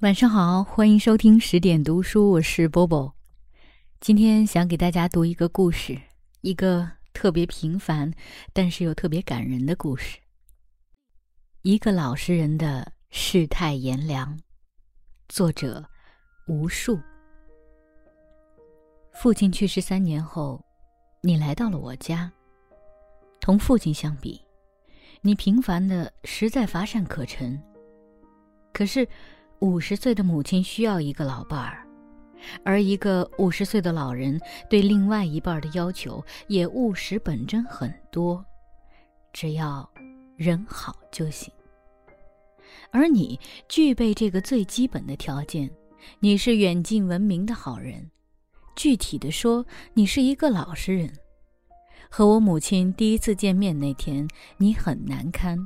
晚上好，欢迎收听十点读书，我是波波。今天想给大家读一个故事，一个特别平凡，但是又特别感人的故事。一个老实人的世态炎凉，作者无数。父亲去世三年后，你来到了我家。同父亲相比，你平凡的实在乏善可陈。可是。五十岁的母亲需要一个老伴儿，而一个五十岁的老人对另外一半的要求也务实本真很多，只要人好就行。而你具备这个最基本的条件，你是远近闻名的好人。具体的说，你是一个老实人。和我母亲第一次见面那天，你很难堪，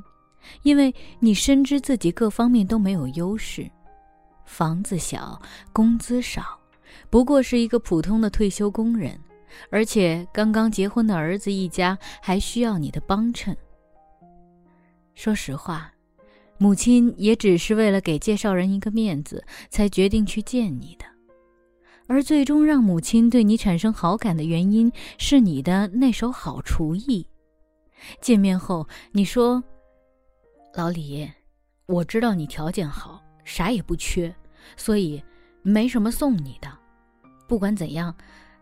因为你深知自己各方面都没有优势。房子小，工资少，不过是一个普通的退休工人，而且刚刚结婚的儿子一家还需要你的帮衬。说实话，母亲也只是为了给介绍人一个面子，才决定去见你的。而最终让母亲对你产生好感的原因，是你的那手好厨艺。见面后，你说：“老李，我知道你条件好。”啥也不缺，所以没什么送你的。不管怎样，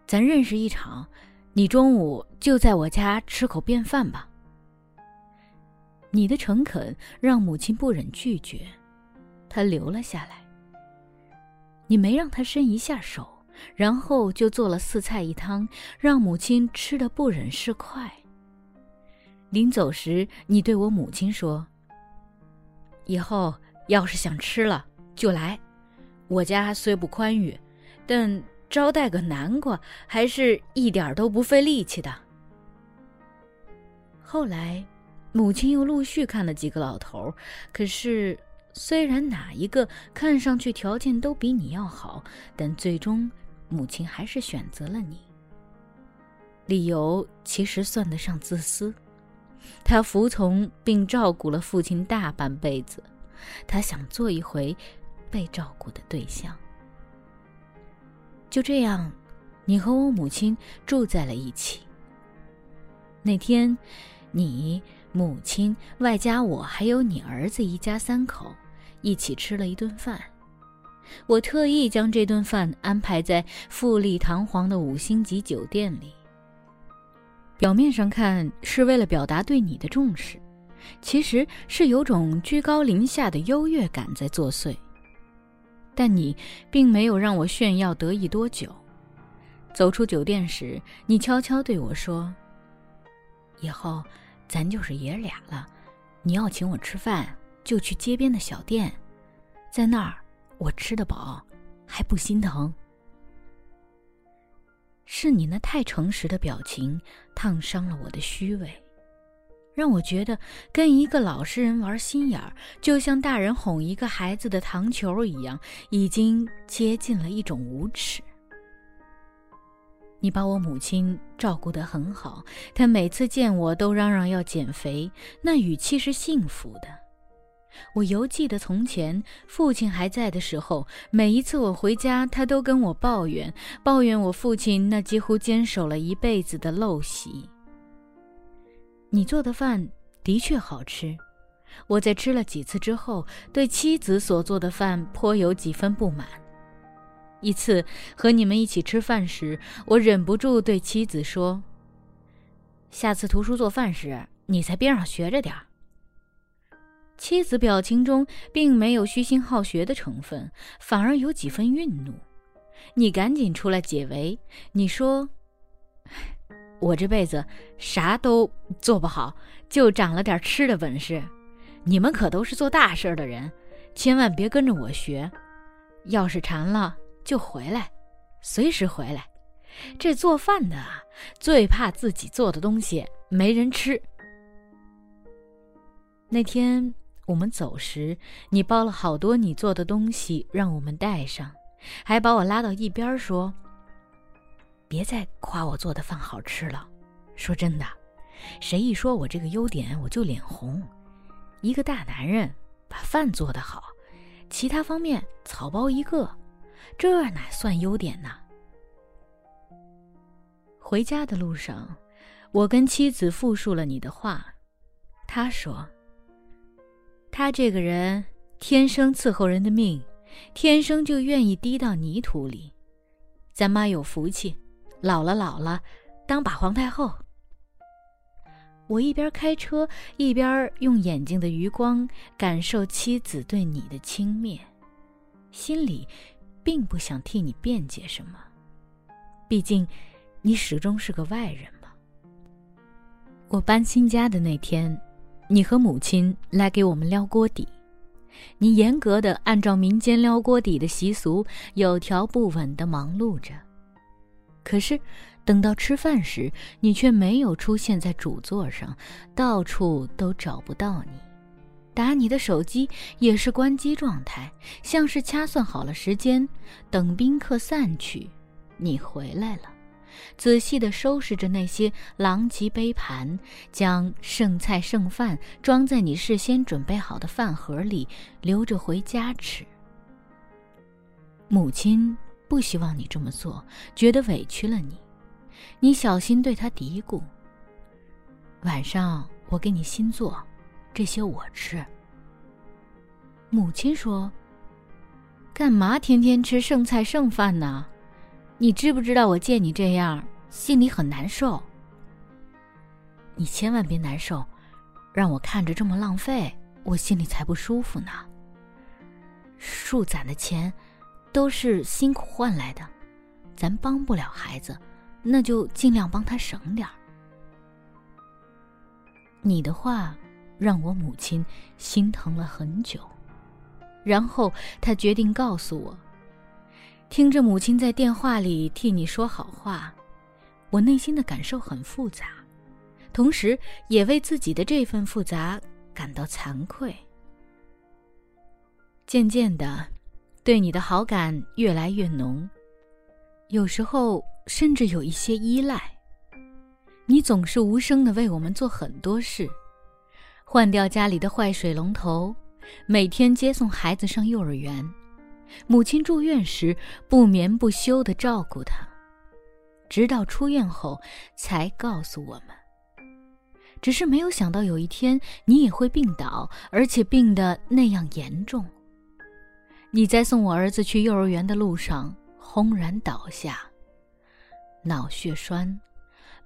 咱认识一场，你中午就在我家吃口便饭吧。你的诚恳让母亲不忍拒绝，她留了下来。你没让她伸一下手，然后就做了四菜一汤，让母亲吃的不忍释筷。临走时，你对我母亲说：“以后。”要是想吃了就来，我家虽不宽裕，但招待个南瓜还是一点都不费力气的。后来，母亲又陆续看了几个老头，可是虽然哪一个看上去条件都比你要好，但最终母亲还是选择了你。理由其实算得上自私，她服从并照顾了父亲大半辈子。他想做一回被照顾的对象。就这样，你和我母亲住在了一起。那天，你母亲外加我还有你儿子一家三口一起吃了一顿饭。我特意将这顿饭安排在富丽堂皇的五星级酒店里。表面上看是为了表达对你的重视。其实是有种居高临下的优越感在作祟，但你并没有让我炫耀得意多久。走出酒店时，你悄悄对我说：“以后咱就是爷俩了，你要请我吃饭，就去街边的小店，在那儿我吃得饱，还不心疼。”是你那太诚实的表情烫伤了我的虚伪。让我觉得跟一个老实人玩心眼儿，就像大人哄一个孩子的糖球一样，已经接近了一种无耻。你把我母亲照顾得很好，她每次见我都嚷嚷要减肥，那语气是幸福的。我犹记得从前父亲还在的时候，每一次我回家，他都跟我抱怨，抱怨我父亲那几乎坚守了一辈子的陋习。你做的饭的确好吃，我在吃了几次之后，对妻子所做的饭颇有几分不满。一次和你们一起吃饭时，我忍不住对妻子说：“下次图书做饭时，你在边上学着点儿。”妻子表情中并没有虚心好学的成分，反而有几分愠怒。你赶紧出来解围，你说。我这辈子啥都做不好，就长了点吃的本事。你们可都是做大事的人，千万别跟着我学。要是馋了就回来，随时回来。这做饭的啊，最怕自己做的东西没人吃。那天我们走时，你包了好多你做的东西让我们带上，还把我拉到一边说。别再夸我做的饭好吃了。说真的，谁一说我这个优点，我就脸红。一个大男人把饭做得好，其他方面草包一个，这哪算优点呢？回家的路上，我跟妻子复述了你的话。他说：“他这个人天生伺候人的命，天生就愿意滴到泥土里。咱妈有福气，老了老了，当把皇太后。”我一边开车，一边用眼睛的余光感受妻子对你的轻蔑，心里并不想替你辩解什么，毕竟你始终是个外人嘛。我搬新家的那天，你和母亲来给我们撩锅底，你严格的按照民间撩锅底的习俗，有条不紊的忙碌着，可是。等到吃饭时，你却没有出现在主座上，到处都找不到你。打你的手机也是关机状态，像是掐算好了时间，等宾客散去，你回来了，仔细地收拾着那些狼藉杯盘，将剩菜剩饭装在你事先准备好的饭盒里，留着回家吃。母亲不希望你这么做，觉得委屈了你。你小心对他嘀咕：“晚上我给你新做，这些我吃。”母亲说：“干嘛天天吃剩菜剩饭呢？你知不知道我见你这样，心里很难受。你千万别难受，让我看着这么浪费，我心里才不舒服呢。树攒的钱，都是辛苦换来的，咱帮不了孩子。”那就尽量帮他省点儿。你的话让我母亲心疼了很久，然后她决定告诉我。听着母亲在电话里替你说好话，我内心的感受很复杂，同时也为自己的这份复杂感到惭愧。渐渐的，对你的好感越来越浓，有时候。甚至有一些依赖。你总是无声的为我们做很多事，换掉家里的坏水龙头，每天接送孩子上幼儿园，母亲住院时不眠不休的照顾他，直到出院后才告诉我们。只是没有想到有一天你也会病倒，而且病得那样严重。你在送我儿子去幼儿园的路上轰然倒下。脑血栓，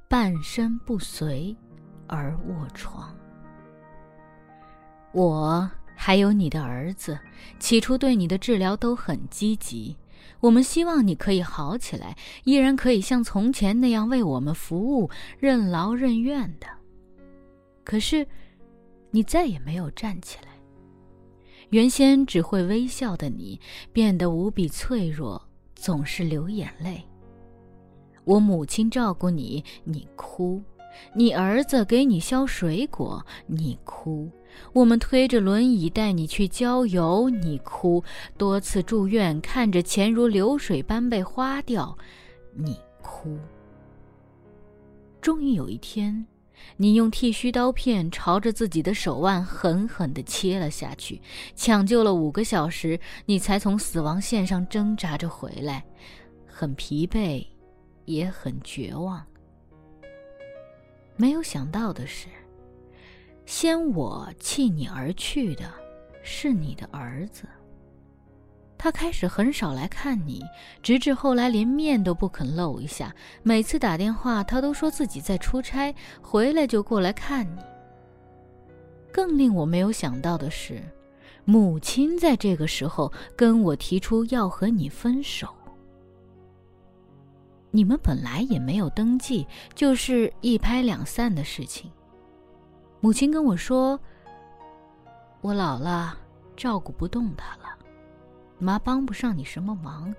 半身不遂而卧床。我还有你的儿子，起初对你的治疗都很积极，我们希望你可以好起来，依然可以像从前那样为我们服务，任劳任怨的。可是，你再也没有站起来。原先只会微笑的你，变得无比脆弱，总是流眼泪。我母亲照顾你，你哭；你儿子给你削水果，你哭；我们推着轮椅带你去郊游，你哭；多次住院，看着钱如流水般被花掉，你哭。终于有一天，你用剃须刀片朝着自己的手腕狠狠地切了下去，抢救了五个小时，你才从死亡线上挣扎着回来，很疲惫。也很绝望。没有想到的是，先我弃你而去的，是你的儿子。他开始很少来看你，直至后来连面都不肯露一下。每次打电话，他都说自己在出差，回来就过来看你。更令我没有想到的是，母亲在这个时候跟我提出要和你分手。你们本来也没有登记，就是一拍两散的事情。母亲跟我说：“我老了，照顾不动他了，妈帮不上你什么忙，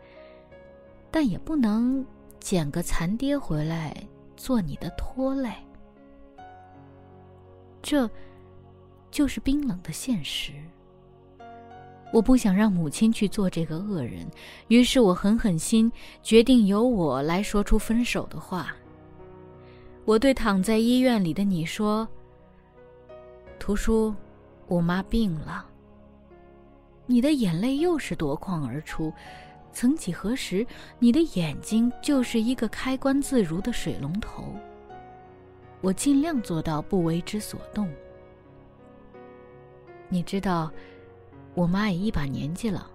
但也不能捡个残爹回来做你的拖累。”这，就是冰冷的现实。我不想让母亲去做这个恶人，于是我狠狠心，决定由我来说出分手的话。我对躺在医院里的你说：“图书，我妈病了。”你的眼泪又是夺眶而出。曾几何时，你的眼睛就是一个开关自如的水龙头。我尽量做到不为之所动。你知道，我妈也一把年纪了，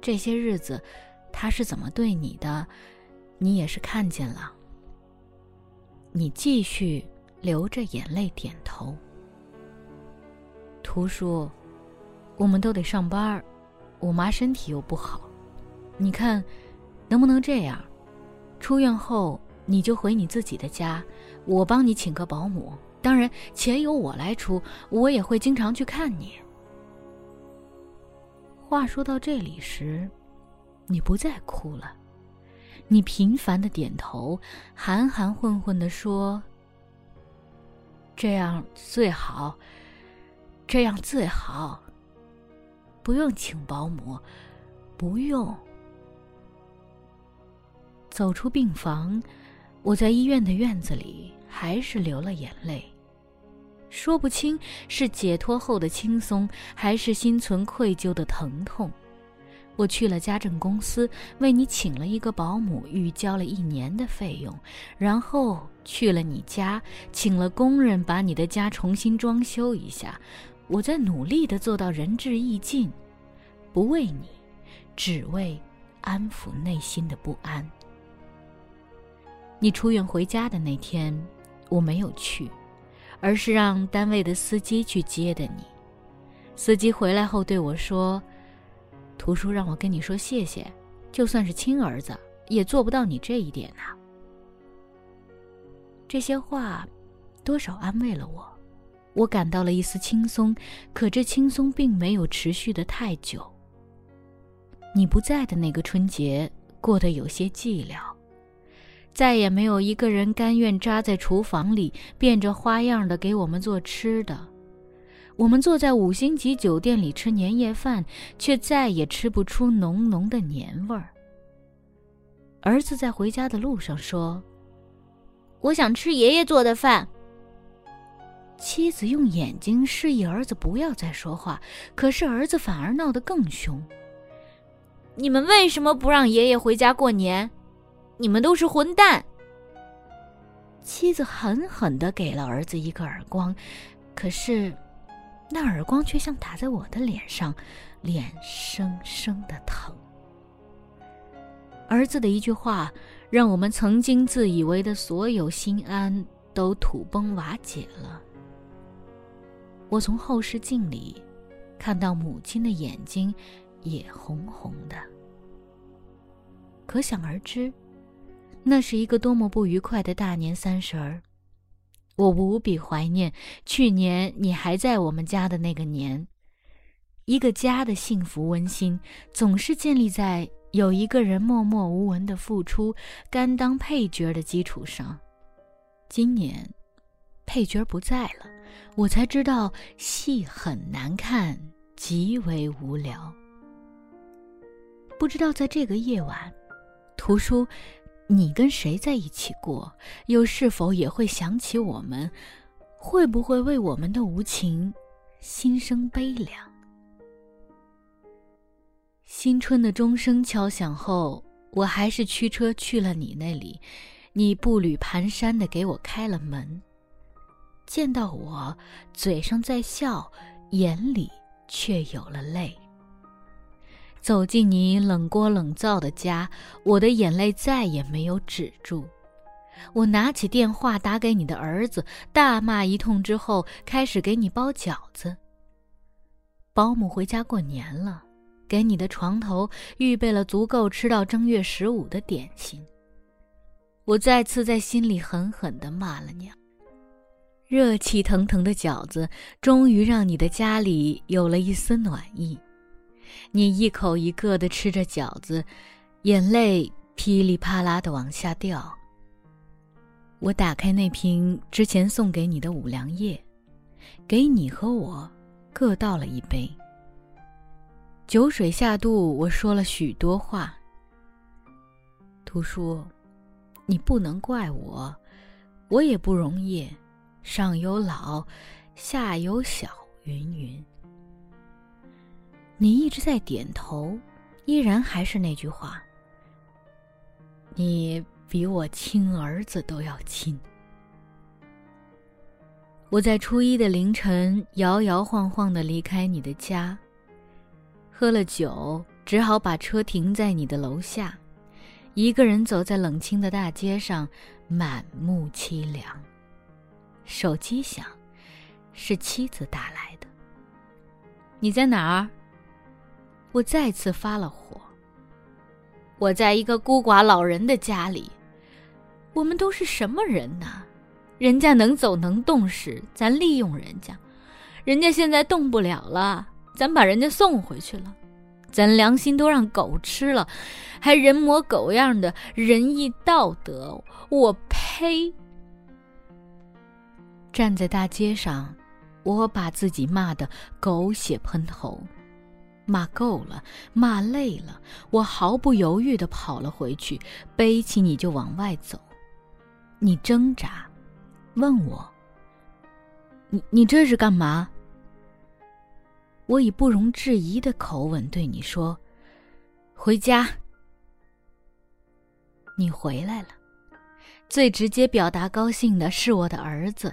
这些日子，她是怎么对你的，你也是看见了。你继续流着眼泪点头。图叔，我们都得上班，我妈身体又不好。你看，能不能这样？出院后你就回你自己的家，我帮你请个保姆，当然钱由我来出，我也会经常去看你。话说到这里时，你不再哭了，你频繁的点头，含含混混的说：“这样最好，这样最好，不用请保姆，不用。”走出病房，我在医院的院子里还是流了眼泪。说不清是解脱后的轻松，还是心存愧疚的疼痛。我去了家政公司，为你请了一个保姆，预交了一年的费用，然后去了你家，请了工人把你的家重新装修一下。我在努力的做到仁至义尽，不为你，只为安抚内心的不安。你出院回家的那天，我没有去，而是让单位的司机去接的你。司机回来后对我说：“图书让我跟你说谢谢，就算是亲儿子，也做不到你这一点呐。”这些话，多少安慰了我，我感到了一丝轻松。可这轻松并没有持续的太久。你不在的那个春节，过得有些寂寥。再也没有一个人甘愿扎在厨房里，变着花样的给我们做吃的。我们坐在五星级酒店里吃年夜饭，却再也吃不出浓浓的年味儿。儿子在回家的路上说：“我想吃爷爷做的饭。”妻子用眼睛示意儿子不要再说话，可是儿子反而闹得更凶：“你们为什么不让爷爷回家过年？”你们都是混蛋！妻子狠狠的给了儿子一个耳光，可是那耳光却像打在我的脸上，脸生生的疼。儿子的一句话，让我们曾经自以为的所有心安都土崩瓦解了。我从后视镜里看到母亲的眼睛也红红的，可想而知。那是一个多么不愉快的大年三十儿，我无比怀念去年你还在我们家的那个年。一个家的幸福温馨，总是建立在有一个人默默无闻的付出、甘当配角的基础上。今年，配角不在了，我才知道戏很难看，极为无聊。不知道在这个夜晚，图书。你跟谁在一起过？又是否也会想起我们？会不会为我们的无情心生悲凉？新春的钟声敲响后，我还是驱车去了你那里。你步履蹒跚的给我开了门，见到我，嘴上在笑，眼里却有了泪。走进你冷锅冷灶的家，我的眼泪再也没有止住。我拿起电话打给你的儿子，大骂一通之后，开始给你包饺子。保姆回家过年了，给你的床头预备了足够吃到正月十五的点心。我再次在心里狠狠地骂了娘。热气腾腾的饺子，终于让你的家里有了一丝暖意。你一口一个的吃着饺子，眼泪噼里啪啦的往下掉。我打开那瓶之前送给你的五粮液，给你和我各倒了一杯。酒水下肚，我说了许多话。图书，你不能怪我，我也不容易，上有老，下有小，云云。你一直在点头，依然还是那句话：你比我亲儿子都要亲。我在初一的凌晨摇摇晃晃的离开你的家，喝了酒，只好把车停在你的楼下，一个人走在冷清的大街上，满目凄凉。手机响，是妻子打来的。你在哪儿？我再次发了火。我在一个孤寡老人的家里。我们都是什么人呢？人家能走能动时，咱利用人家；人家现在动不了了，咱把人家送回去了。咱良心都让狗吃了，还人模狗样的仁义道德，我呸！站在大街上，我把自己骂得狗血喷头，骂够了，骂累了，我毫不犹豫地跑了回去，背起你就往外走。你挣扎。问我：“你你这是干嘛？”我以不容置疑的口吻对你说：“回家。”你回来了，最直接表达高兴的是我的儿子，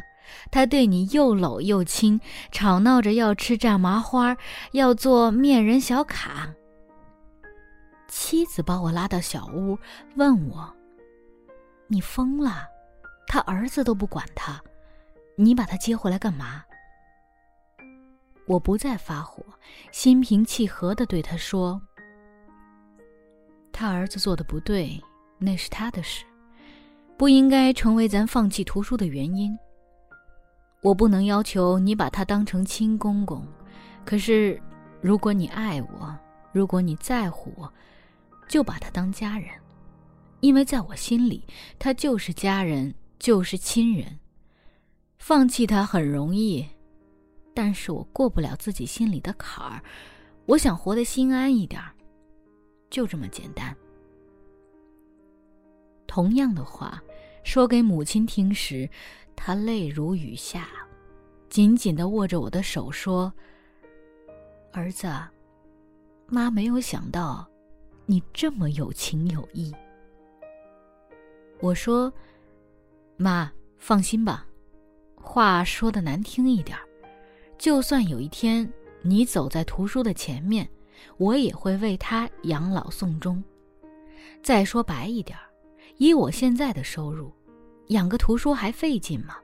他对你又搂又亲，吵闹着要吃炸麻花，要做面人小卡。妻子把我拉到小屋，问我：“你疯了？”他儿子都不管他，你把他接回来干嘛？我不再发火，心平气和的对他说：“他儿子做的不对，那是他的事，不应该成为咱放弃图书的原因。我不能要求你把他当成亲公公，可是如果你爱我，如果你在乎我，就把他当家人，因为在我心里，他就是家人。”就是亲人，放弃他很容易，但是我过不了自己心里的坎儿。我想活得心安一点就这么简单。同样的话说给母亲听时，她泪如雨下，紧紧的握着我的手说：“儿子，妈没有想到你这么有情有义。”我说。妈，放心吧，话说的难听一点就算有一天你走在图书的前面，我也会为他养老送终。再说白一点以我现在的收入，养个图书还费劲吗？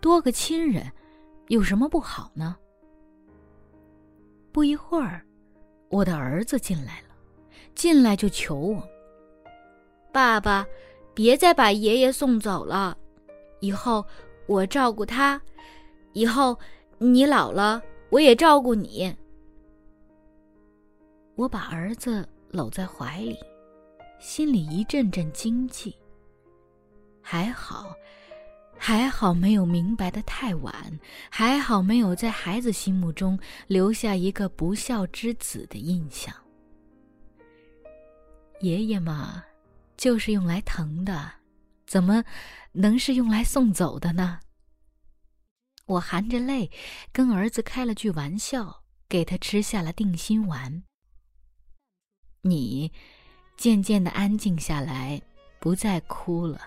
多个亲人，有什么不好呢？不一会儿，我的儿子进来了，进来就求我：“爸爸。”别再把爷爷送走了，以后我照顾他，以后你老了我也照顾你。我把儿子搂在怀里，心里一阵阵惊悸。还好，还好没有明白的太晚，还好没有在孩子心目中留下一个不孝之子的印象。爷爷嘛。就是用来疼的，怎么能是用来送走的呢？我含着泪跟儿子开了句玩笑，给他吃下了定心丸。你渐渐的安静下来，不再哭了，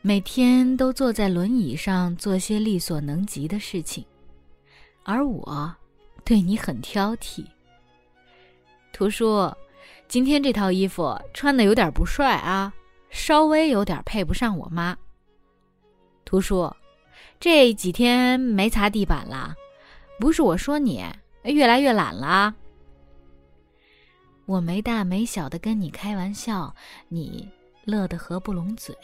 每天都坐在轮椅上做些力所能及的事情，而我对你很挑剔。图叔。今天这套衣服穿的有点不帅啊，稍微有点配不上我妈。图叔，这几天没擦地板了，不是我说你，越来越懒了。我没大没小的跟你开玩笑，你乐得合不拢嘴。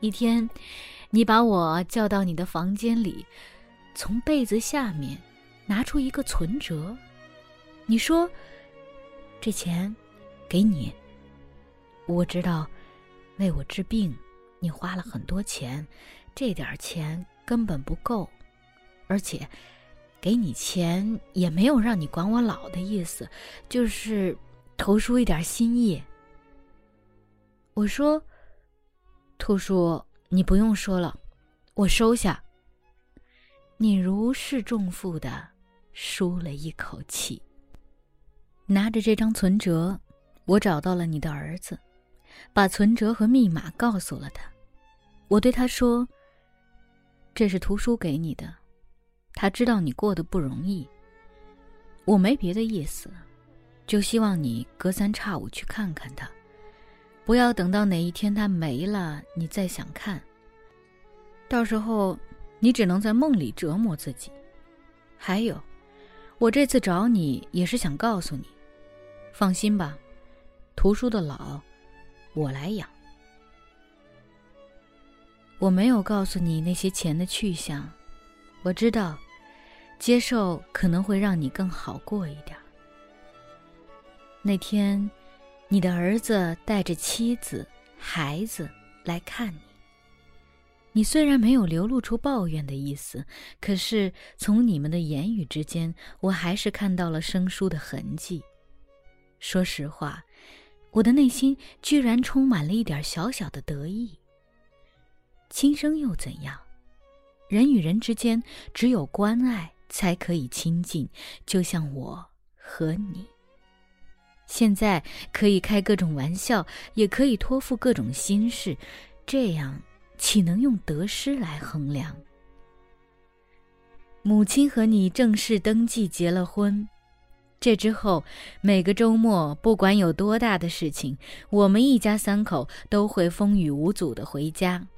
一天，你把我叫到你的房间里，从被子下面拿出一个存折，你说。这钱，给你。我知道，为我治病，你花了很多钱，这点钱根本不够，而且，给你钱也没有让你管我老的意思，就是投出一点心意。我说，兔叔，你不用说了，我收下。你如释重负的舒了一口气。拿着这张存折，我找到了你的儿子，把存折和密码告诉了他。我对他说：“这是图书给你的，他知道你过得不容易。我没别的意思，就希望你隔三差五去看看他，不要等到哪一天他没了，你再想看。到时候。”你只能在梦里折磨自己。还有，我这次找你也是想告诉你，放心吧，图书的老，我来养。我没有告诉你那些钱的去向，我知道，接受可能会让你更好过一点。那天，你的儿子带着妻子、孩子来看你。你虽然没有流露出抱怨的意思，可是从你们的言语之间，我还是看到了生疏的痕迹。说实话，我的内心居然充满了一点小小的得意。亲生又怎样？人与人之间只有关爱才可以亲近，就像我和你。现在可以开各种玩笑，也可以托付各种心事，这样。岂能用得失来衡量？母亲和你正式登记结了婚，这之后每个周末，不管有多大的事情，我们一家三口都会风雨无阻的回家。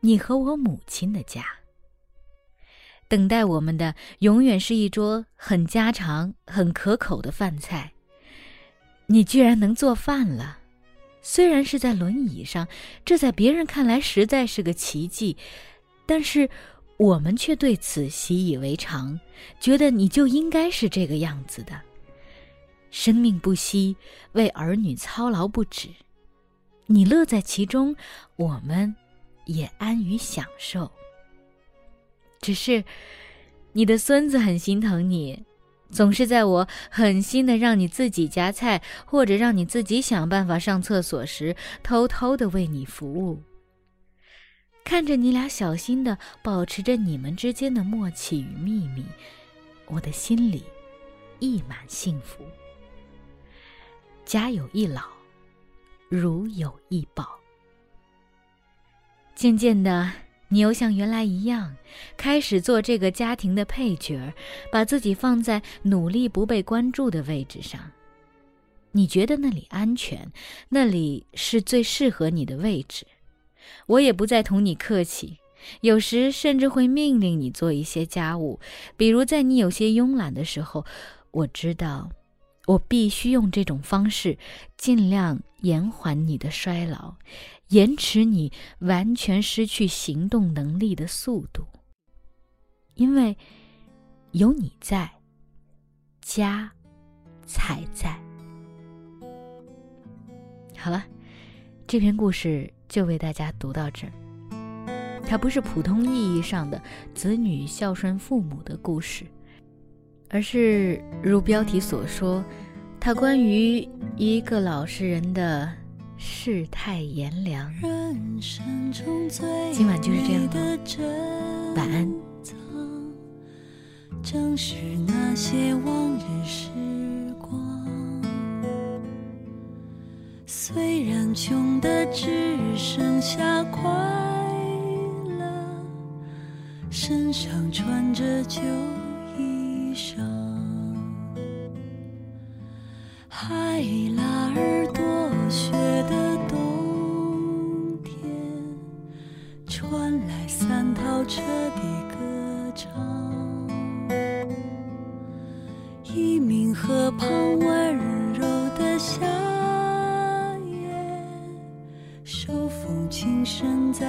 你和我母亲的家，等待我们的永远是一桌很家常、很可口的饭菜。你居然能做饭了！虽然是在轮椅上，这在别人看来实在是个奇迹，但是我们却对此习以为常，觉得你就应该是这个样子的。生命不息，为儿女操劳不止，你乐在其中，我们也安于享受。只是，你的孙子很心疼你。总是在我狠心的让你自己夹菜，或者让你自己想办法上厕所时，偷偷的为你服务。看着你俩小心的保持着你们之间的默契与秘密，我的心里溢满幸福。家有一老，如有一宝。渐渐的。你又像原来一样，开始做这个家庭的配角，把自己放在努力不被关注的位置上。你觉得那里安全，那里是最适合你的位置。我也不再同你客气，有时甚至会命令你做一些家务，比如在你有些慵懒的时候，我知道。我必须用这种方式，尽量延缓你的衰老，延迟你完全失去行动能力的速度。因为有你在，家才在。好了，这篇故事就为大家读到这儿。它不是普通意义上的子女孝顺父母的故事。而是如标题所说，它关于一个老实人的世态炎凉。今晚就是这样了，晚安。正是那些往日时光，虽然穷的只剩下快乐，身上穿着旧。传来三套彻底歌唱。一名河畔温柔的夏夜，手风琴声在。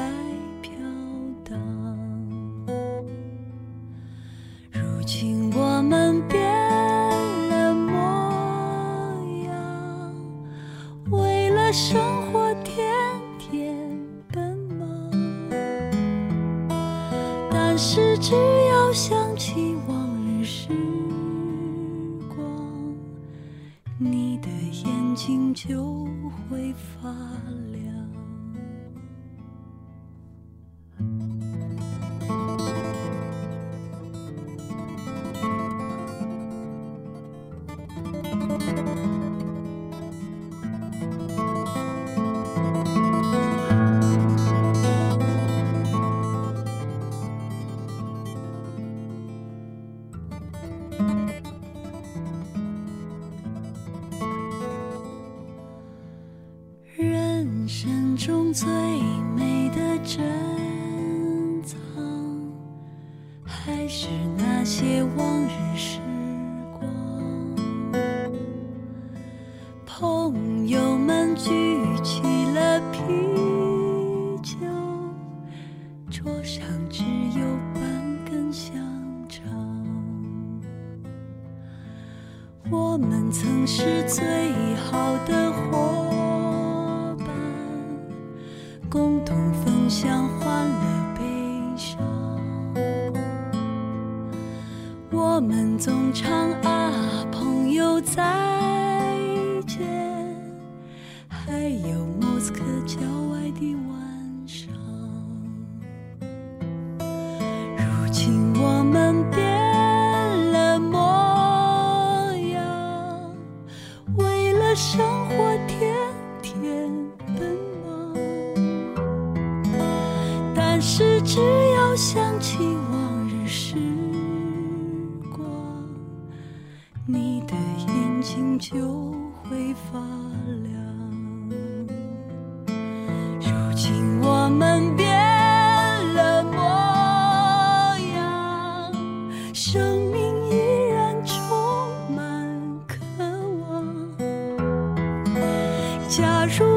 我们总唱啊朋友在。假如